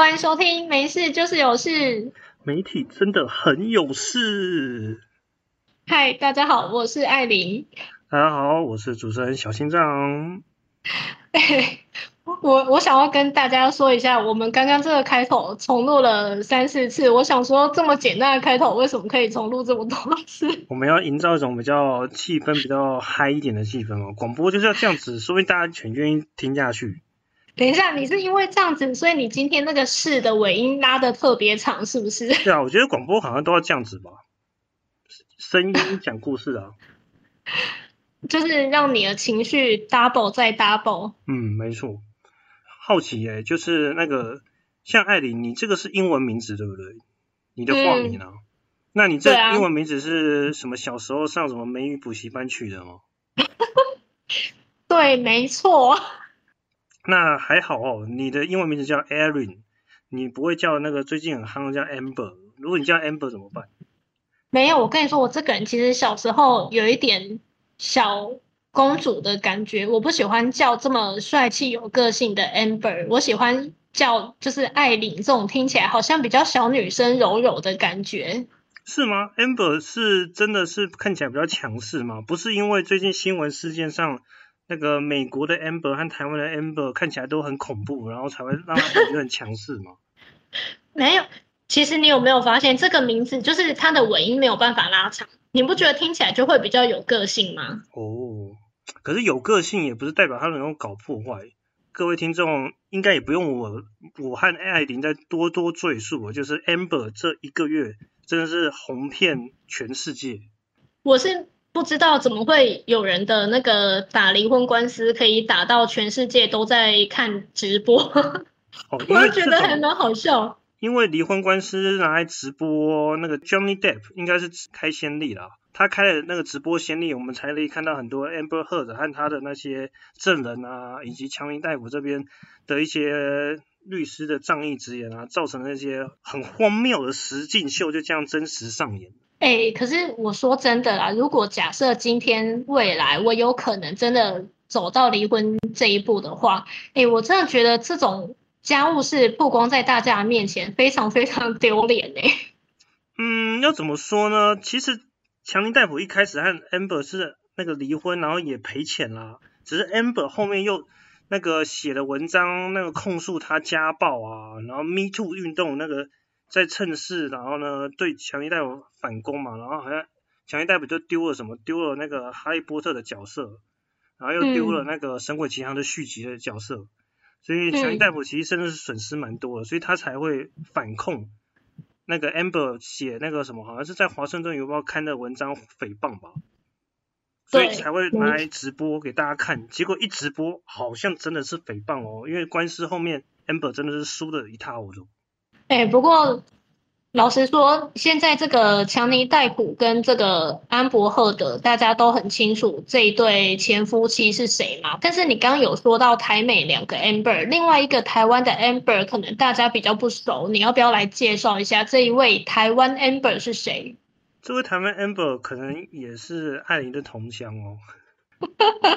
欢迎收听，没事就是有事。媒体真的很有事。嗨，大家好，我是艾琳。大家好，我是主持人小心脏。我我想要跟大家说一下，我们刚刚这个开头重录了三四次。我想说，这么简单的开头，为什么可以重录这么多次？我们要营造一种比较气氛比较嗨一点的气氛哦。广播就是要这样子，说明大家全愿意听下去。等一下，你是因为这样子，所以你今天那个“是”的尾音拉的特别长，是不是？对啊，我觉得广播好像都要这样子吧，声音讲故事啊，就是让你的情绪 double 再 double。嗯，没错。好奇耶，就是那个像艾琳，你这个是英文名字对不对？你的化名啊？那你这英文名字是什么？小时候上什么美语补习班取的吗？对，没错。那还好哦，你的英文名字叫 Erin，你不会叫那个最近很夯叫 Amber。如果你叫 Amber 怎么办？没有，我跟你说，我这个人其实小时候有一点小。公主的感觉，我不喜欢叫这么帅气有个性的 Amber，我喜欢叫就是艾琳这种听起来好像比较小女生柔柔的感觉。是吗？Amber 是真的是看起来比较强势吗？不是因为最近新闻事件上那个美国的 Amber 和台湾的 Amber 看起来都很恐怖，然后才会让他感觉很强势吗？没有，其实你有没有发现这个名字就是它的尾音没有办法拉长，你不觉得听起来就会比较有个性吗？哦。可是有个性也不是代表他能够搞破坏。各位听众应该也不用我我和艾琳再多多赘述，就是 Amber 这一个月真的是红遍全世界。我是不知道怎么会有人的那个打离婚官司可以打到全世界都在看直播，我觉得还蛮好笑。因为离婚官司拿来直播，那个 Johnny Depp 应该是开先例了。他开了那个直播先例，我们才可以看到很多 Amber Heard 和他的那些证人啊，以及强尼大夫这边的一些律师的仗义直言啊，造成那些很荒谬的实境秀就这样真实上演。哎，可是我说真的啦，如果假设今天未来我有可能真的走到离婚这一步的话，哎，我真的觉得这种。家务事曝光在大家面前，非常非常丢脸呢。嗯，要怎么说呢？其实强尼戴普一开始和 Amber 是那个离婚，然后也赔钱啦。只是 Amber 后面又那个写的文章，那个控诉他家暴啊，然后 Me Too 运动那个在趁势，然后呢对强尼戴普反攻嘛，然后好像强尼戴普就丢了什么，丢了那个哈利波特的角色，然后又丢了那个神鬼奇航的续集的角色。所以强尼戴普其实真的是损失蛮多的，所以他才会反控那个 Amber 写那个什么，好像是在华盛顿邮报刊的文章诽谤吧，所以才会拿来直播给大家看。结果一直播，好像真的是诽谤哦，因为官司后面 Amber 真的是输的一塌糊涂。哎，不过。老实说，现在这个强尼戴普跟这个安博赫德，大家都很清楚这一对前夫妻是谁嘛？但是你刚刚有说到台美两个 Amber，另外一个台湾的 Amber，可能大家比较不熟，你要不要来介绍一下这一位台湾 Amber 是谁？这位台湾 Amber 可能也是艾琳的同乡哦。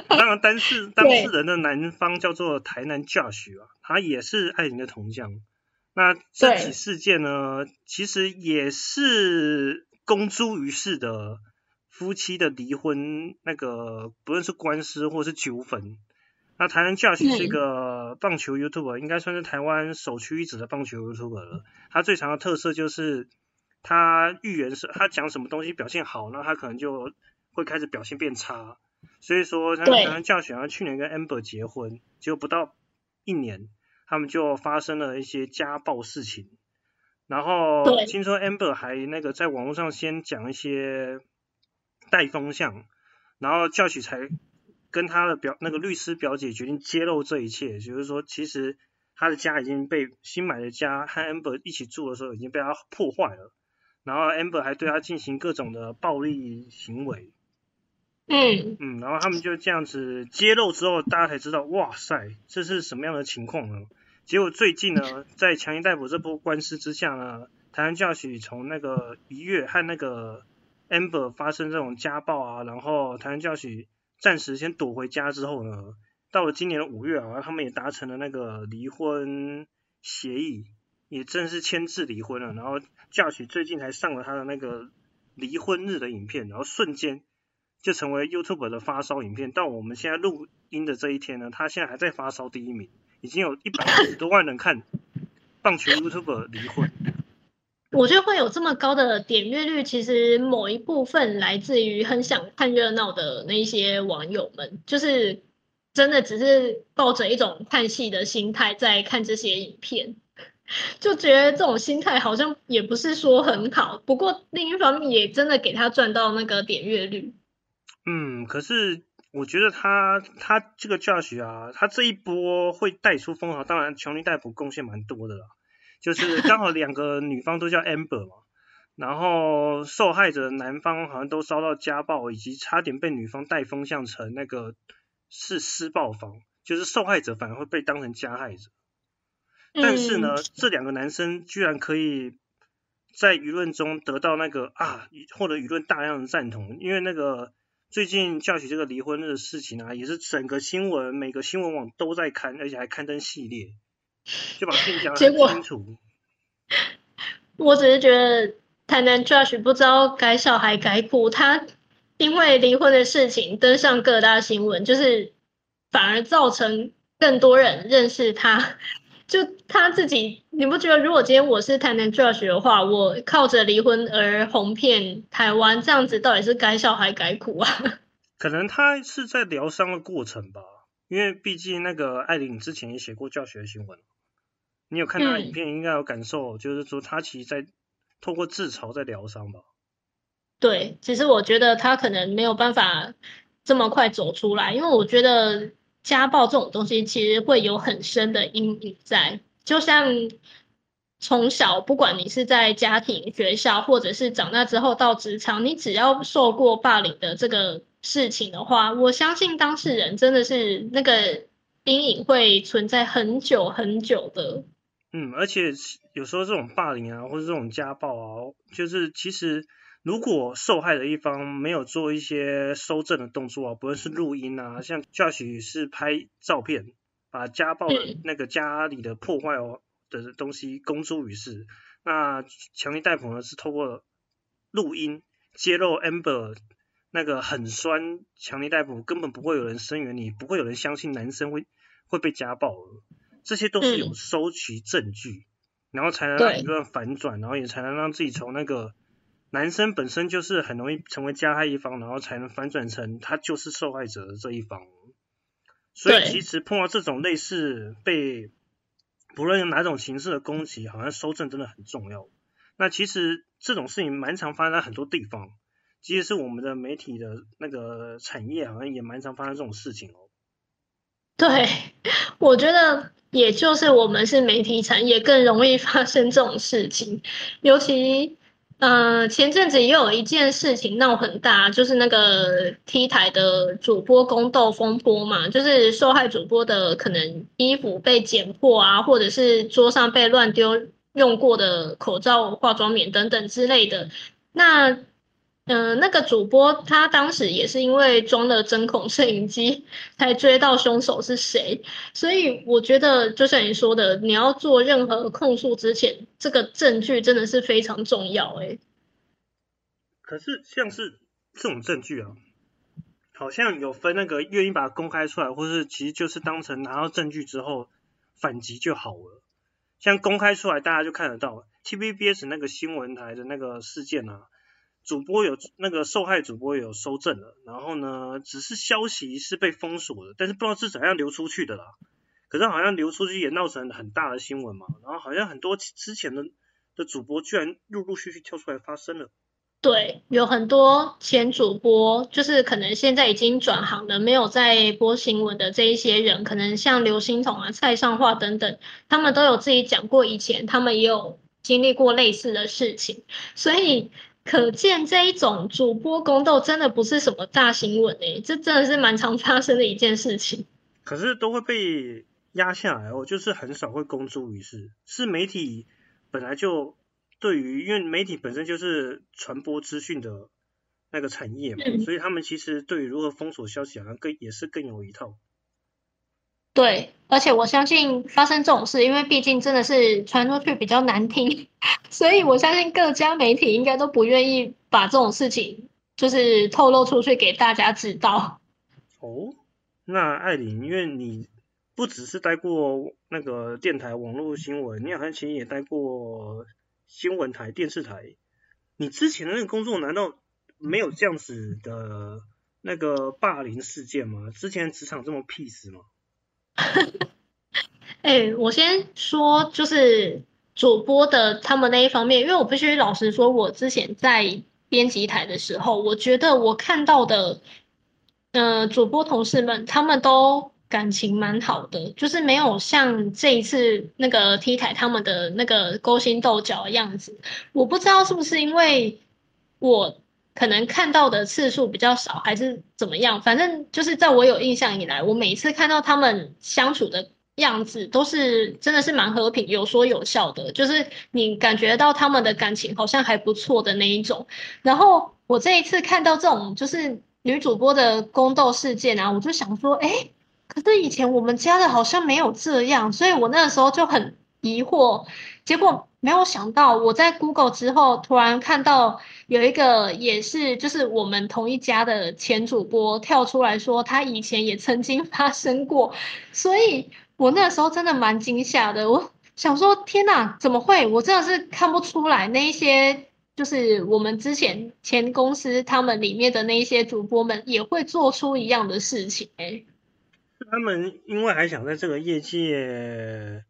当然，当事当事人的男方叫做台南 Josh 啊，他也是艾琳的同乡。那这起事件呢，其实也是公诸于世的夫妻的离婚，那个不论是官司或是纠纷。那台湾 Josh 是一个棒球 YouTuber，应该算是台湾首屈一指的棒球 YouTuber 了。他最常的特色就是他预言是，他讲什么东西表现好，那他可能就会开始表现变差。所以说，台湾 Josh 他去年跟 Amber 结婚，结果不到一年。他们就发生了一些家暴事情，然后听说 Amber 还那个在网络上先讲一些带风向，然后教许才跟他的表那个律师表姐决定揭露这一切，就是说其实他的家已经被新买的家和 Amber 一起住的时候已经被他破坏了，然后 Amber 还对他进行各种的暴力行为。嗯嗯，然后他们就这样子揭露之后，大家才知道，哇塞，这是什么样的情况呢？结果最近呢，在强行逮捕这波官司之下呢，台湾教许从那个一月和那个 Amber 发生这种家暴啊，然后台湾教许暂时先躲回家之后呢，到了今年的五月啊，他们也达成了那个离婚协议，也正式签字离婚了，然后教许最近才上了他的那个离婚日的影片，然后瞬间就成为 YouTube 的发烧影片。到我们现在录音的这一天呢，他现在还在发烧第一名，已经有一百五十多万人看棒球 YouTube 离婚。我觉得会有这么高的点阅率，其实某一部分来自于很想看热闹的那些网友们，就是真的只是抱着一种看戏的心态在看这些影片。就觉得这种心态好像也不是说很好，不过另一方面也真的给他赚到那个点阅率。嗯，可是我觉得他他这个 Josh 啊，他这一波会带出风潮，当然琼尼戴普贡献蛮多的啦。就是刚好两个女方都叫 Amber 嘛，然后受害者男方好像都遭到家暴，以及差点被女方带风向成那个是施暴方，就是受害者反而会被当成加害者。但是呢，这两个男生居然可以在舆论中得到那个啊，获得舆论大量的赞同，因为那个最近教许这个离婚的事情啊，也是整个新闻每个新闻网都在看，而且还刊登系列，就把事情讲得很清楚。我只是觉得台南 Josh 不知道改笑还改哭，他因为离婚的事情登上各大新闻，就是反而造成更多人认识他。就他自己，你不觉得如果今天我是台南 Josh 的话，我靠着离婚而红遍台湾，这样子到底是该笑还该哭啊？可能他是在疗伤的过程吧，因为毕竟那个艾琳之前也写过教学新闻，你有看他影片，应该有感受，就是说他其实在透过自嘲在疗伤吧。对，其实我觉得他可能没有办法这么快走出来，因为我觉得。家暴这种东西其实会有很深的阴影在，就像从小不管你是在家庭、学校，或者是长大之后到职场，你只要受过霸凌的这个事情的话，我相信当事人真的是那个阴影会存在很久很久的。嗯，而且有时候这种霸凌啊，或者这种家暴啊，就是其实。如果受害的一方没有做一些收证的动作啊，不论是录音啊，像 Josh 是拍照片，把家暴的那个家里的破坏哦的东西公诸于世，那强尼戴普呢是透过录音揭露 Amber 那个很酸，强尼戴普根本不会有人声援你，不会有人相信男生会会被家暴，这些都是有收集证据，然后才能让舆论反转，然后也才能让自己从那个。男生本身就是很容易成为加害一方，然后才能反转成他就是受害者的这一方。所以其实碰到这种类似被不论用哪种形式的攻击，好像收证真的很重要。那其实这种事情蛮常发生在很多地方，即使是我们的媒体的那个产业，好像也蛮常发生这种事情哦。对，我觉得也就是我们是媒体产业，更容易发生这种事情，尤其。嗯，前阵子也有一件事情闹很大，就是那个 T 台的主播宫斗风波嘛，就是受害主播的可能衣服被剪破啊，或者是桌上被乱丢用过的口罩、化妆棉等等之类的。那嗯，那个主播他当时也是因为装了针孔摄影机才追到凶手是谁，所以我觉得就像你说的，你要做任何控诉之前，这个证据真的是非常重要。哎，可是像是这种证据啊，好像有分那个愿意把它公开出来，或是其实就是当成拿到证据之后反击就好了。像公开出来，大家就看得到 TVBS 那个新闻台的那个事件啊。主播有那个受害主播有收证了，然后呢，只是消息是被封锁的，但是不知道是怎样流出去的啦。可是好像流出去也闹成很大的新闻嘛，然后好像很多之前的的主播居然陆陆续续跳出来发声了。对，有很多前主播，就是可能现在已经转行了，没有在播新闻的这一些人，可能像刘欣彤啊、蔡尚化等等，他们都有自己讲过，以前他们也有经历过类似的事情，所以。可见这一种主播宫斗真的不是什么大新闻诶，这真的是蛮常发生的一件事情。可是都会被压下来哦，就是很少会公诸于世。是媒体本来就对于，因为媒体本身就是传播资讯的那个产业嘛，所以他们其实对于如何封锁消息好像更也是更有一套。对，而且我相信发生这种事，因为毕竟真的是传出去比较难听，所以我相信各家媒体应该都不愿意把这种事情就是透露出去给大家知道。哦，那艾琳，因为你不只是待过那个电台网络新闻，你好像其实也待过新闻台、电视台。你之前的那个工作难道没有这样子的那个霸凌事件吗？之前职场这么 peace 吗？哈 哈哎，我先说，就是主播的他们那一方面，因为我必须老实说，我之前在编辑台的时候，我觉得我看到的，呃，主播同事们他们都感情蛮好的，就是没有像这一次那个 T 台他们的那个勾心斗角的样子。我不知道是不是因为我。可能看到的次数比较少，还是怎么样？反正就是在我有印象以来，我每一次看到他们相处的样子，都是真的是蛮和平、有说有笑的，就是你感觉到他们的感情好像还不错的那一种。然后我这一次看到这种就是女主播的宫斗事件啊，我就想说，哎，可是以前我们家的好像没有这样，所以我那个时候就很疑惑。结果没有想到，我在 Google 之后突然看到。有一个也是，就是我们同一家的前主播跳出来说，他以前也曾经发生过，所以我那时候真的蛮惊吓的。我想说，天哪，怎么会？我真的是看不出来，那一些就是我们之前前公司他们里面的那一些主播们也会做出一样的事情。哎，他们因为还想在这个业界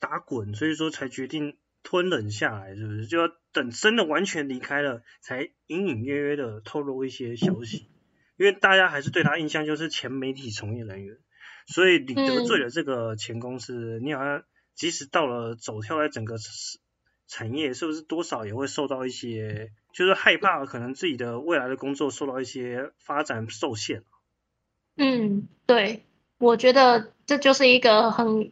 打滚，所以说才决定。吞忍下来，是不是就要等真的完全离开了，才隐隐约约的透露一些消息？因为大家还是对他印象就是前媒体从业人员，所以你得罪了这个前公司，你好像即使到了走跳在整个产业，是不是多少也会受到一些，就是害怕可能自己的未来的工作受到一些发展受限。嗯，对，我觉得这就是一个很。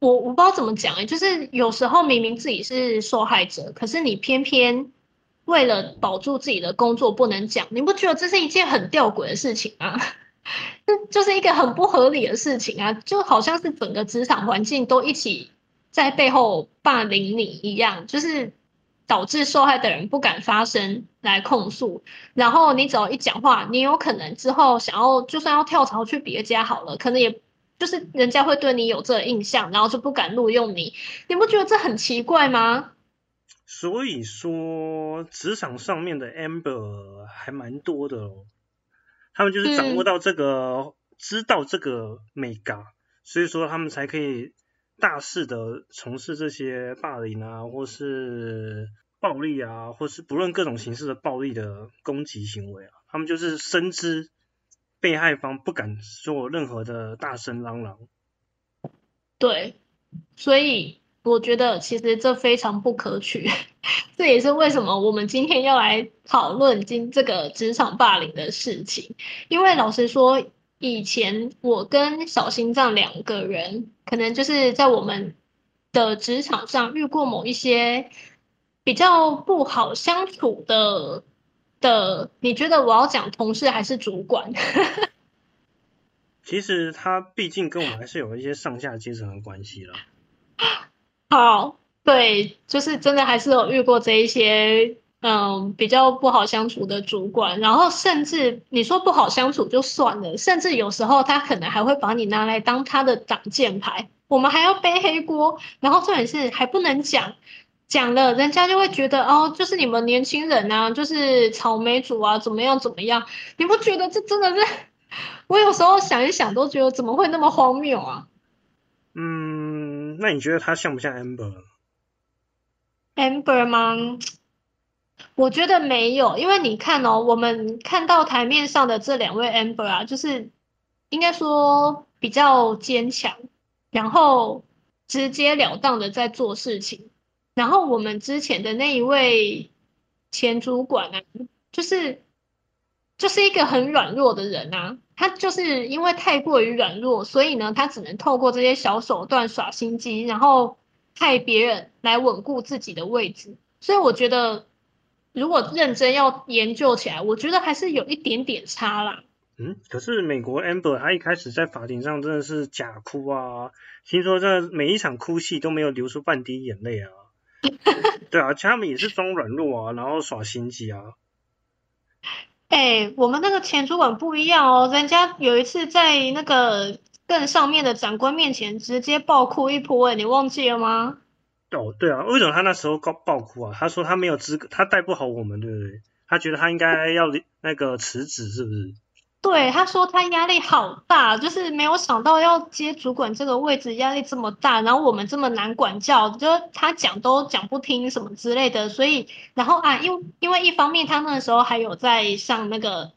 我我不知道怎么讲哎，就是有时候明明自己是受害者，可是你偏偏为了保住自己的工作不能讲，你不觉得这是一件很吊诡的事情吗？就就是一个很不合理的事情啊，就好像是整个职场环境都一起在背后霸凌你一样，就是导致受害的人不敢发声来控诉，然后你只要一讲话，你有可能之后想要就算要跳槽去别家好了，可能也。就是人家会对你有这个印象，然后就不敢录用你，你不觉得这很奇怪吗？所以说，职场上面的 amber 还蛮多的哦，他们就是掌握到这个，知道这个 mega，所以说他们才可以大肆的从事这些霸凌啊，或是暴力啊，或是不论各种形式的暴力的攻击行为啊，他们就是深知。被害方不敢做任何的大声嚷嚷，对，所以我觉得其实这非常不可取，这也是为什么我们今天要来讨论今这个职场霸凌的事情。因为老实说，以前我跟小心脏两个人，可能就是在我们的职场上遇过某一些比较不好相处的。的，你觉得我要讲同事还是主管？其实他毕竟跟我们还是有一些上下阶层的关系了。好，对，就是真的还是有遇过这一些，嗯，比较不好相处的主管。然后甚至你说不好相处就算了，甚至有时候他可能还会把你拿来当他的挡箭牌，我们还要背黑锅。然后重点是还不能讲。讲了，人家就会觉得哦，就是你们年轻人啊，就是草莓族啊，怎么样怎么样？你不觉得这真的是？我有时候想一想，都觉得怎么会那么荒谬啊？嗯，那你觉得他像不像 Amber？Amber 吗？我觉得没有，因为你看哦，我们看到台面上的这两位 Amber 啊，就是应该说比较坚强，然后直截了当的在做事情。然后我们之前的那一位前主管啊，就是就是一个很软弱的人啊，他就是因为太过于软弱，所以呢，他只能透过这些小手段耍心机，然后害别人来稳固自己的位置。所以我觉得，如果认真要研究起来，我觉得还是有一点点差啦。嗯，可是美国 Amber 他一开始在法庭上真的是假哭啊，听说这每一场哭戏都没有流出半滴眼泪啊。对啊，他们也是装软弱啊，然后耍心机啊。哎，我们那个前主管不一样哦，人家有一次在那个更上面的长官面前直接爆哭一波，哎，你忘记了吗？哦，对啊，为什么他那时候爆爆哭啊？他说他没有资格，他带不好我们，对不对？他觉得他应该要那个辞职，是不是？对，他说他压力好大，就是没有想到要接主管这个位置，压力这么大，然后我们这么难管教，就他讲都讲不听什么之类的，所以，然后啊，因为因为一方面他那时候还有在上那个。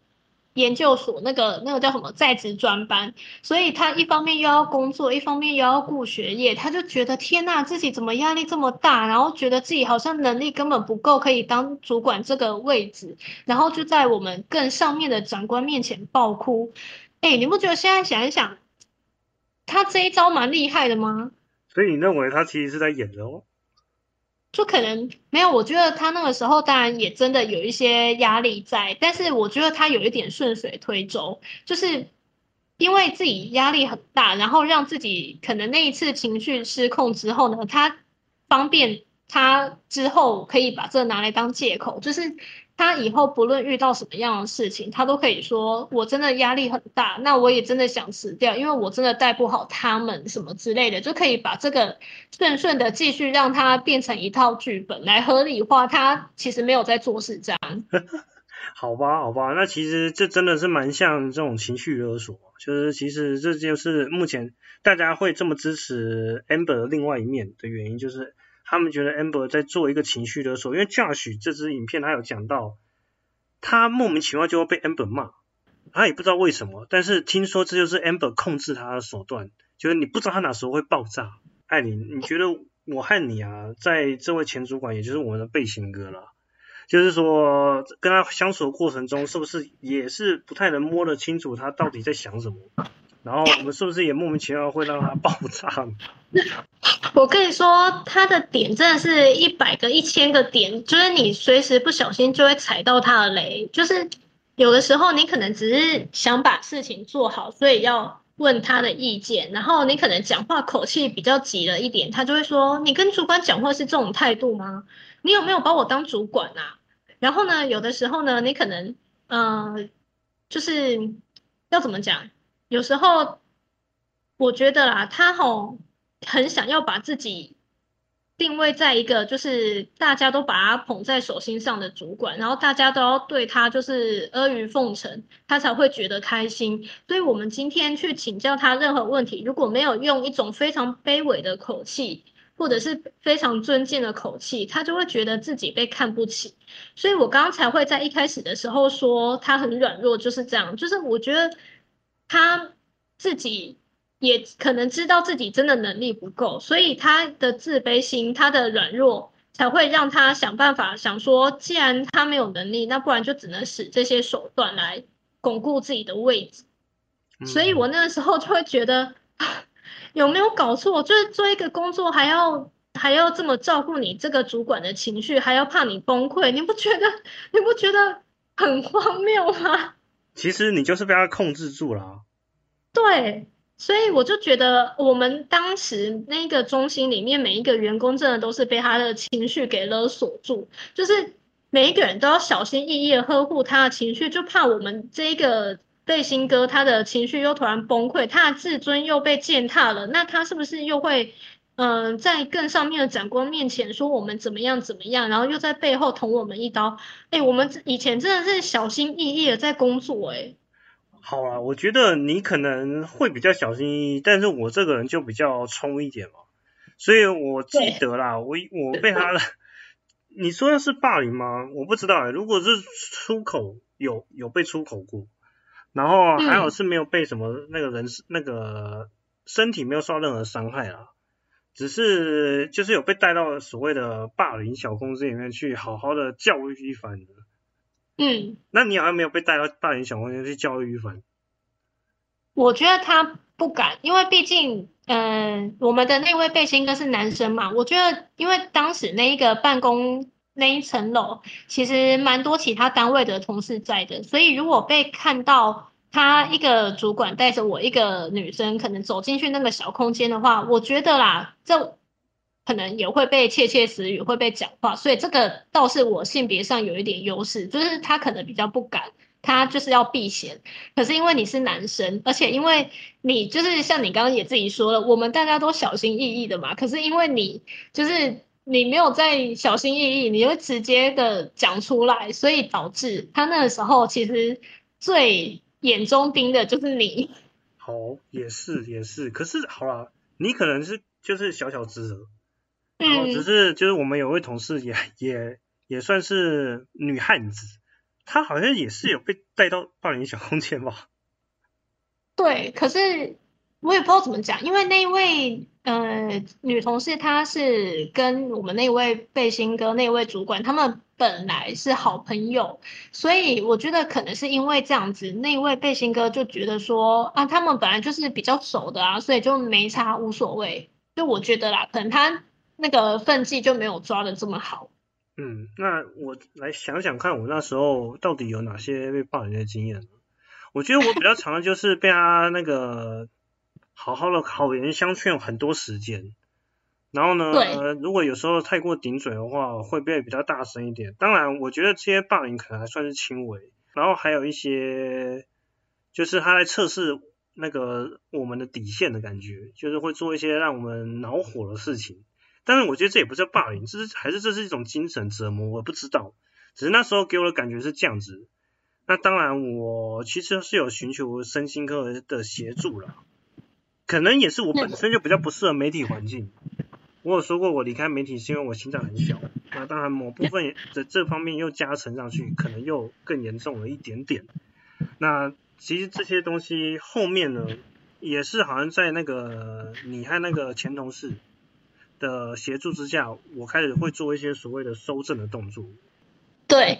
研究所那个那个叫什么在职专班，所以他一方面又要工作，一方面又要顾学业，他就觉得天呐，自己怎么压力这么大，然后觉得自己好像能力根本不够可以当主管这个位置，然后就在我们更上面的长官面前爆哭。哎，你不觉得现在想一想，他这一招蛮厉害的吗？所以你认为他其实是在演的哦？就可能没有，我觉得他那个时候当然也真的有一些压力在，但是我觉得他有一点顺水推舟，就是因为自己压力很大，然后让自己可能那一次情绪失控之后呢，他方便他之后可以把这拿来当借口，就是。他以后不论遇到什么样的事情，他都可以说：“我真的压力很大，那我也真的想辞掉，因为我真的带不好他们什么之类的，就可以把这个顺顺的继续让它变成一套剧本来合理化。他其实没有在做事，这样。好吧，好吧，那其实这真的是蛮像这种情绪勒索，就是其实这就是目前大家会这么支持 Amber 的另外一面的原因，就是。他们觉得 Amber 在做一个情绪勒索，因为 Josh 这支影片他有讲到，他莫名其妙就会被 Amber 骂，他也不知道为什么，但是听说这就是 Amber 控制他的手段，就是你不知道他哪时候会爆炸。艾琳，你觉得我和你啊，在这位前主管，也就是我们的背心哥了，就是说跟他相处的过程中，是不是也是不太能摸得清楚他到底在想什么？然后我们是不是也莫名其妙会让他爆炸？我跟你说，他的点真的是一百个、一千个点，就是你随时不小心就会踩到他的雷。就是有的时候你可能只是想把事情做好，所以要问他的意见。然后你可能讲话口气比较急了一点，他就会说：“你跟主管讲话是这种态度吗？你有没有把我当主管啊？”然后呢，有的时候呢，你可能呃，就是要怎么讲？有时候我觉得啦，他吼很想要把自己定位在一个就是大家都把他捧在手心上的主管，然后大家都要对他就是阿谀奉承，他才会觉得开心。所以，我们今天去请教他任何问题，如果没有用一种非常卑微的口气，或者是非常尊敬的口气，他就会觉得自己被看不起。所以我刚刚才会在一开始的时候说他很软弱，就是这样。就是我觉得。他自己也可能知道自己真的能力不够，所以他的自卑心、他的软弱，才会让他想办法想说，既然他没有能力，那不然就只能使这些手段来巩固自己的位置。所以我那个时候就会觉得，有没有搞错？就是做一个工作，还要还要这么照顾你这个主管的情绪，还要怕你崩溃，你不觉得 你不觉得很荒谬吗？其实你就是被他控制住了。对，所以我就觉得我们当时那个中心里面每一个员工真的都是被他的情绪给勒索住，就是每一个人都要小心翼翼的呵护他的情绪，就怕我们这个背心哥他的情绪又突然崩溃，他的自尊又被践踏了，那他是不是又会？嗯，在更上面的长官面前说我们怎么样怎么样，然后又在背后捅我们一刀。哎，我们以前真的是小心翼翼的在工作。哎，好啊，我觉得你可能会比较小心翼翼，但是我这个人就比较冲一点嘛。所以我记得啦，我我被他，你说的是霸凌吗？我不知道哎。如果是出口有有被出口过，然后还好是没有被什么那个人那个身体没有受到任何伤害啊。只是就是有被带到所谓的霸凌小公司里面去，好好的教育一番的。嗯，那你好像没有被带到霸凌小公司去教育一番。我觉得他不敢，因为毕竟，嗯，我们的那位背心哥是男生嘛。我觉得，因为当时那一个办公那一层楼，其实蛮多其他单位的同事在的，所以如果被看到。他一个主管带着我一个女生，可能走进去那个小空间的话，我觉得啦，这可能也会被窃窃私语，会被讲话，所以这个倒是我性别上有一点优势，就是他可能比较不敢，他就是要避嫌。可是因为你是男生，而且因为你就是像你刚刚也自己说了，我们大家都小心翼翼的嘛。可是因为你就是你没有在小心翼翼，你会直接的讲出来，所以导致他那个时候其实最。眼中盯的就是你，好，也是也是，可是好了，你可能是就是小小职责，嗯，只是就是我们有位同事也 也也算是女汉子，她好像也是有被带到霸凌小空间吧？对，可是我也不知道怎么讲，因为那一位呃女同事她是跟我们那位背心哥那位主管他们。本来是好朋友，所以我觉得可能是因为这样子，那位背心哥就觉得说啊，他们本来就是比较熟的啊，所以就没差，无所谓。就我觉得啦，可能他那个分际就没有抓的这么好。嗯，那我来想想看，我那时候到底有哪些被霸凌的经验？我觉得我比较常的就是被他那个好好的好言相劝很多时间。然后呢？呃，如果有时候太过顶嘴的话，会变得比较大声一点。当然，我觉得这些霸凌可能还算是轻微。然后还有一些，就是他在测试那个我们的底线的感觉，就是会做一些让我们恼火的事情。但是我觉得这也不叫霸凌，这是还是这是一种精神折磨，我不知道。只是那时候给我的感觉是这样子。那当然，我其实是有寻求身心科的协助了，可能也是我本身就比较不适合媒体环境。我有说过，我离开媒体是因为我心脏很小。那当然，某部分的这方面又加成上去，可能又更严重了一点点。那其实这些东西后面呢，也是好像在那个你和那个前同事的协助之下，我开始会做一些所谓的收正的动作。对，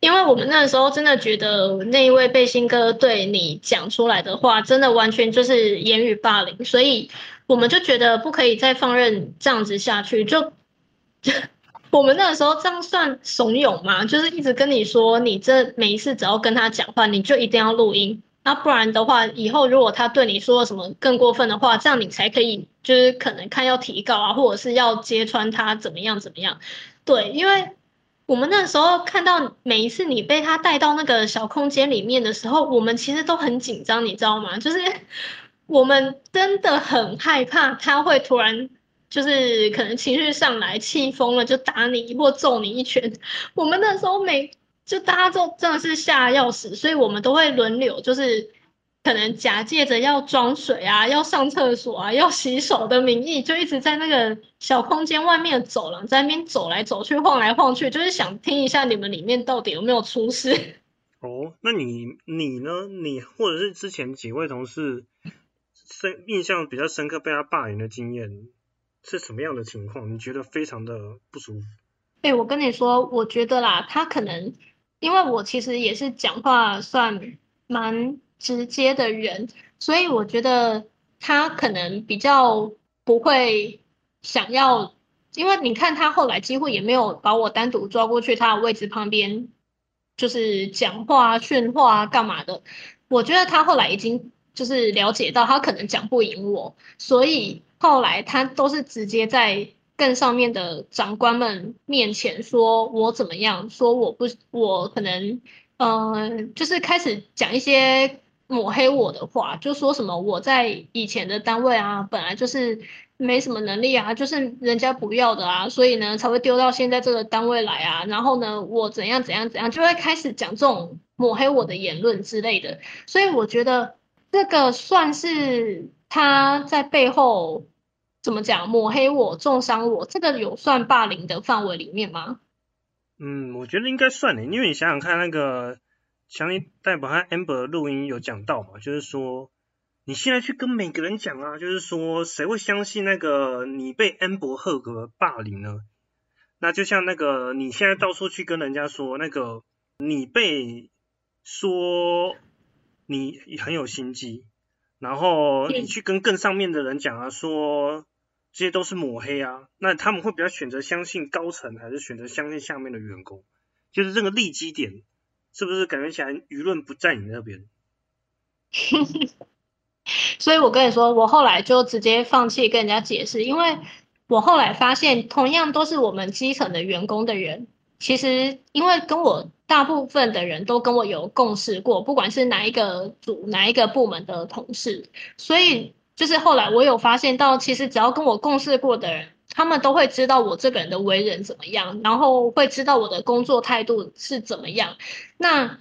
因为我们那时候真的觉得那一位背心哥对你讲出来的话，真的完全就是言语霸凌，所以。我们就觉得不可以再放任这样子下去，就我们那个时候这样算怂恿吗？就是一直跟你说，你这每一次只要跟他讲话，你就一定要录音，那不然的话，以后如果他对你说什么更过分的话，这样你才可以，就是可能看要提告啊，或者是要揭穿他怎么样怎么样。对，因为我们那时候看到每一次你被他带到那个小空间里面的时候，我们其实都很紧张，你知道吗？就是。我们真的很害怕他会突然就是可能情绪上来气疯了就打你或揍你一拳。我们那时候每就大家都真的是吓要死，所以我们都会轮流，就是可能假借着要装水啊、要上厕所啊、要洗手的名义，就一直在那个小空间外面走廊在那边走来走去、晃来晃去，就是想听一下你们里面到底有没有出事。哦，那你你呢？你或者是之前几位同事？深印象比较深刻被他霸凌的经验是什么样的情况？你觉得非常的不舒服？哎，我跟你说，我觉得啦，他可能因为我其实也是讲话算蛮直接的人，所以我觉得他可能比较不会想要，因为你看他后来几乎也没有把我单独抓过去他的位置旁边，就是讲话训话干嘛的。我觉得他后来已经。就是了解到他可能讲不赢我，所以后来他都是直接在更上面的长官们面前说我怎么样，说我不我可能呃就是开始讲一些抹黑我的话，就说什么我在以前的单位啊本来就是没什么能力啊，就是人家不要的啊，所以呢才会丢到现在这个单位来啊，然后呢我怎样怎样怎样，就会开始讲这种抹黑我的言论之类的，所以我觉得。这个算是他在背后怎么讲抹黑我、重伤我，这个有算霸凌的范围里面吗？嗯，我觉得应该算的，因为你想想看，那个强尼戴普和 Amber 录音有讲到嘛，就是说你现在去跟每个人讲啊，就是说谁会相信那个你被 Amber 赫格霸凌呢？那就像那个你现在到处去跟人家说，那个你被说。你很有心机，然后你去跟更上面的人讲啊，说这些都是抹黑啊，那他们会比较选择相信高层，还是选择相信下面的员工？就是这个利基点，是不是感觉起来舆论不在你那边？所以我跟你说，我后来就直接放弃跟人家解释，因为我后来发现，同样都是我们基层的员工的人，其实因为跟我大部分的人都跟我有共事过，不管是哪一个组、哪一个部门的同事，所以就是后来我有发现到，其实只要跟我共事过的人，他们都会知道我这个人的为人怎么样，然后会知道我的工作态度是怎么样。那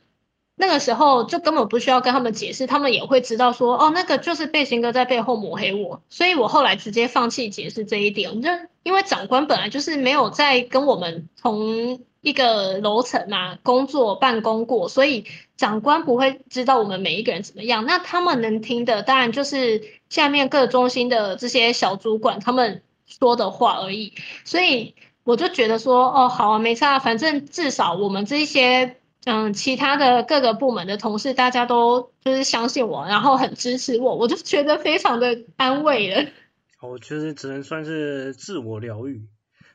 那个时候就根本不需要跟他们解释，他们也会知道说，哦，那个就是背心哥在背后抹黑我，所以我后来直接放弃解释这一点。就因为长官本来就是没有在跟我们同一个楼层嘛工作办公过，所以长官不会知道我们每一个人怎么样。那他们能听的，当然就是下面各中心的这些小主管他们说的话而已。所以我就觉得说，哦，好啊，没差，反正至少我们这些。嗯，其他的各个部门的同事，大家都就是相信我，然后很支持我，我就觉得非常的安慰了。哦，其实只能算是自我疗愈。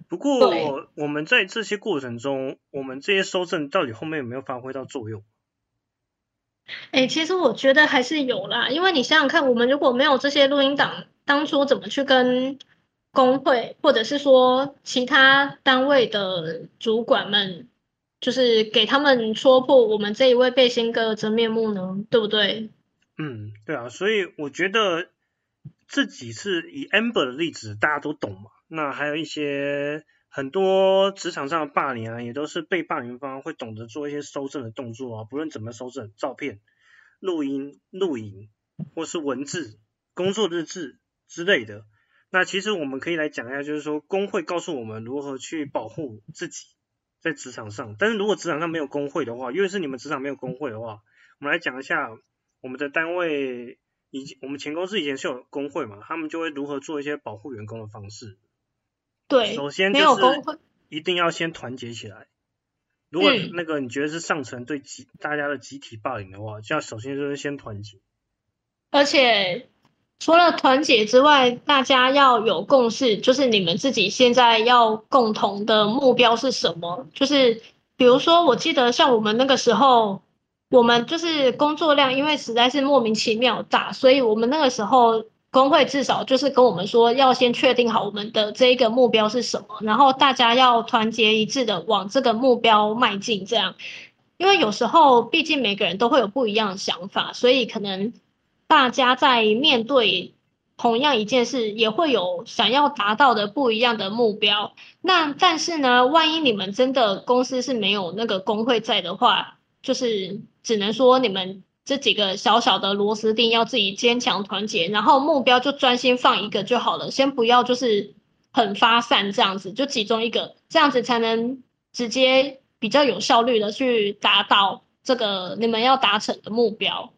不过，我们在这些过程中，我们这些收证到底后面有没有发挥到作用？哎，其实我觉得还是有啦，因为你想想看，我们如果没有这些录音档，当初怎么去跟工会或者是说其他单位的主管们？就是给他们戳破我们这一位背心哥的真面目呢，对不对？嗯，对啊，所以我觉得这几次以 Amber 的例子大家都懂嘛。那还有一些很多职场上的霸凌啊，也都是被霸凌方会懂得做一些收证的动作啊，不论怎么收证，照片、录音、录影或是文字、工作日志之类的。那其实我们可以来讲一下，就是说工会告诉我们如何去保护自己。在职场上，但是如果职场上没有工会的话，因为是你们职场没有工会的话，我们来讲一下我们的单位以及我们前公司以前是有工会嘛，他们就会如何做一些保护员工的方式。对，首先就是一定要先团结起来。如果那个你觉得是上层对集大家的集体霸凌的话，就要首先就是先团结。而且。除了团结之外，大家要有共识，就是你们自己现在要共同的目标是什么？就是比如说，我记得像我们那个时候，我们就是工作量因为实在是莫名其妙大，所以我们那个时候工会至少就是跟我们说，要先确定好我们的这一个目标是什么，然后大家要团结一致的往这个目标迈进。这样，因为有时候毕竟每个人都会有不一样的想法，所以可能。大家在面对同样一件事，也会有想要达到的不一样的目标。那但是呢，万一你们真的公司是没有那个工会在的话，就是只能说你们这几个小小的螺丝钉要自己坚强团结，然后目标就专心放一个就好了，先不要就是很发散这样子，就集中一个，这样子才能直接比较有效率的去达到这个你们要达成的目标。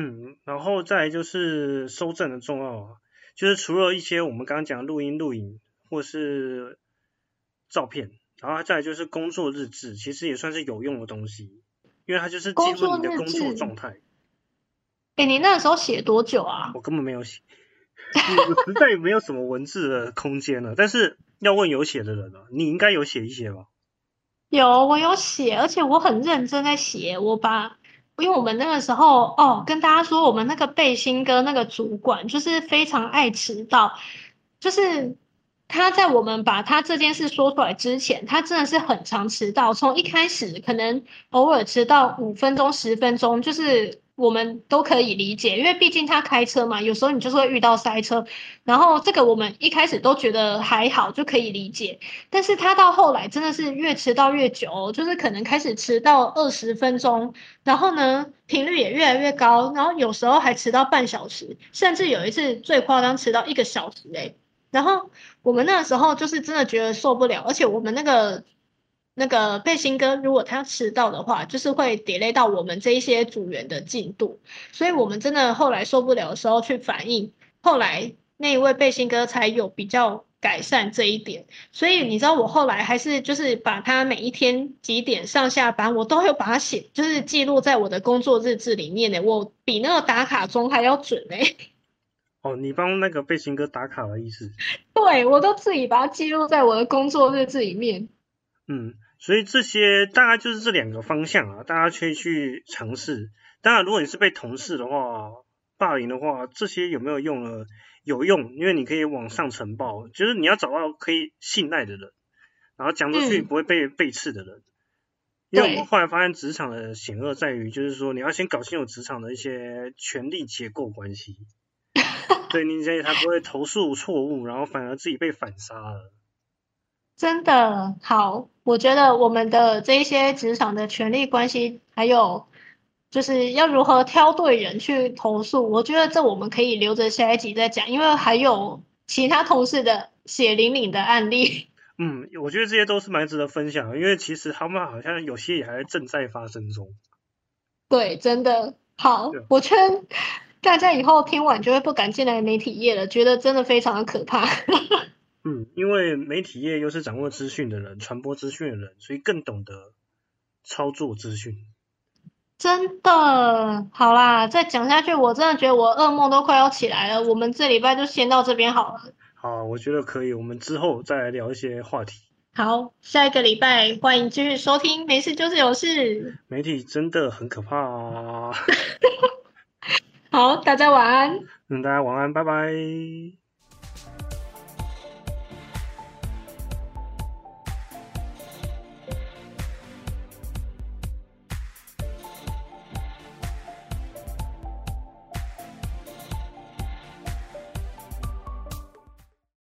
嗯，然后再就是收证的重要啊，就是除了一些我们刚刚讲录音、录影或是照片，然后再就是工作日志，其实也算是有用的东西，因为它就是记录你的工作状态。哎，你那个时候写多久啊？我根本没有写，我实在没有什么文字的空间了。但是要问有写的人了，你应该有写一些吧？有，我有写，而且我很认真在写，我把。因为我们那个时候哦，跟大家说，我们那个背心哥那个主管就是非常爱迟到，就是他在我们把他这件事说出来之前，他真的是很常迟到，从一开始可能偶尔迟到五分钟、十分钟，就是。我们都可以理解，因为毕竟他开车嘛，有时候你就是会遇到塞车，然后这个我们一开始都觉得还好，就可以理解。但是他到后来真的是越迟到越久，就是可能开始迟到二十分钟，然后呢频率也越来越高，然后有时候还迟到半小时，甚至有一次最夸张迟到一个小时诶。然后我们那个时候就是真的觉得受不了，而且我们那个。那个背心哥，如果他迟到的话，就是会 delay 到我们这一些组员的进度，所以我们真的后来受不了的时候去反映，后来那一位背心哥才有比较改善这一点。所以你知道，我后来还是就是把他每一天几点上下班，我都有把它写，就是记录在我的工作日志里面呢。我比那个打卡钟还要准呢。哦，你帮那个背心哥打卡的意思？对，我都自己把它记录在我的工作日志里面。嗯。所以这些大概就是这两个方向啊，大家可以去尝试。当然，如果你是被同事的话霸凌的话，这些有没有用呢？有用，因为你可以往上呈报，就是你要找到可以信赖的人，然后讲出去不会被背刺的人。因为我们后来发现职场的险恶在于，就是说你要先搞清楚职场的一些权力结构关系，对你这他不会投诉错误，然后反而自己被反杀了。真的好，我觉得我们的这一些职场的权力关系，还有就是要如何挑对人去投诉，我觉得这我们可以留着下一集再讲，因为还有其他同事的血淋淋的案例。嗯，我觉得这些都是蛮值得分享的，因为其实他们好像有些也还正在发生中。对，真的好，我劝大家以后听完就会不敢进来媒体业了，觉得真的非常的可怕。嗯，因为媒体业又是掌握资讯的人，传播资讯的人，所以更懂得操作资讯。真的，好啦，再讲下去，我真的觉得我噩梦都快要起来了。我们这礼拜就先到这边好了。好，我觉得可以，我们之后再来聊一些话题。好，下一个礼拜欢迎继续收听，没事就是有事。媒体真的很可怕啊！好，大家晚安。嗯，大家晚安，拜拜。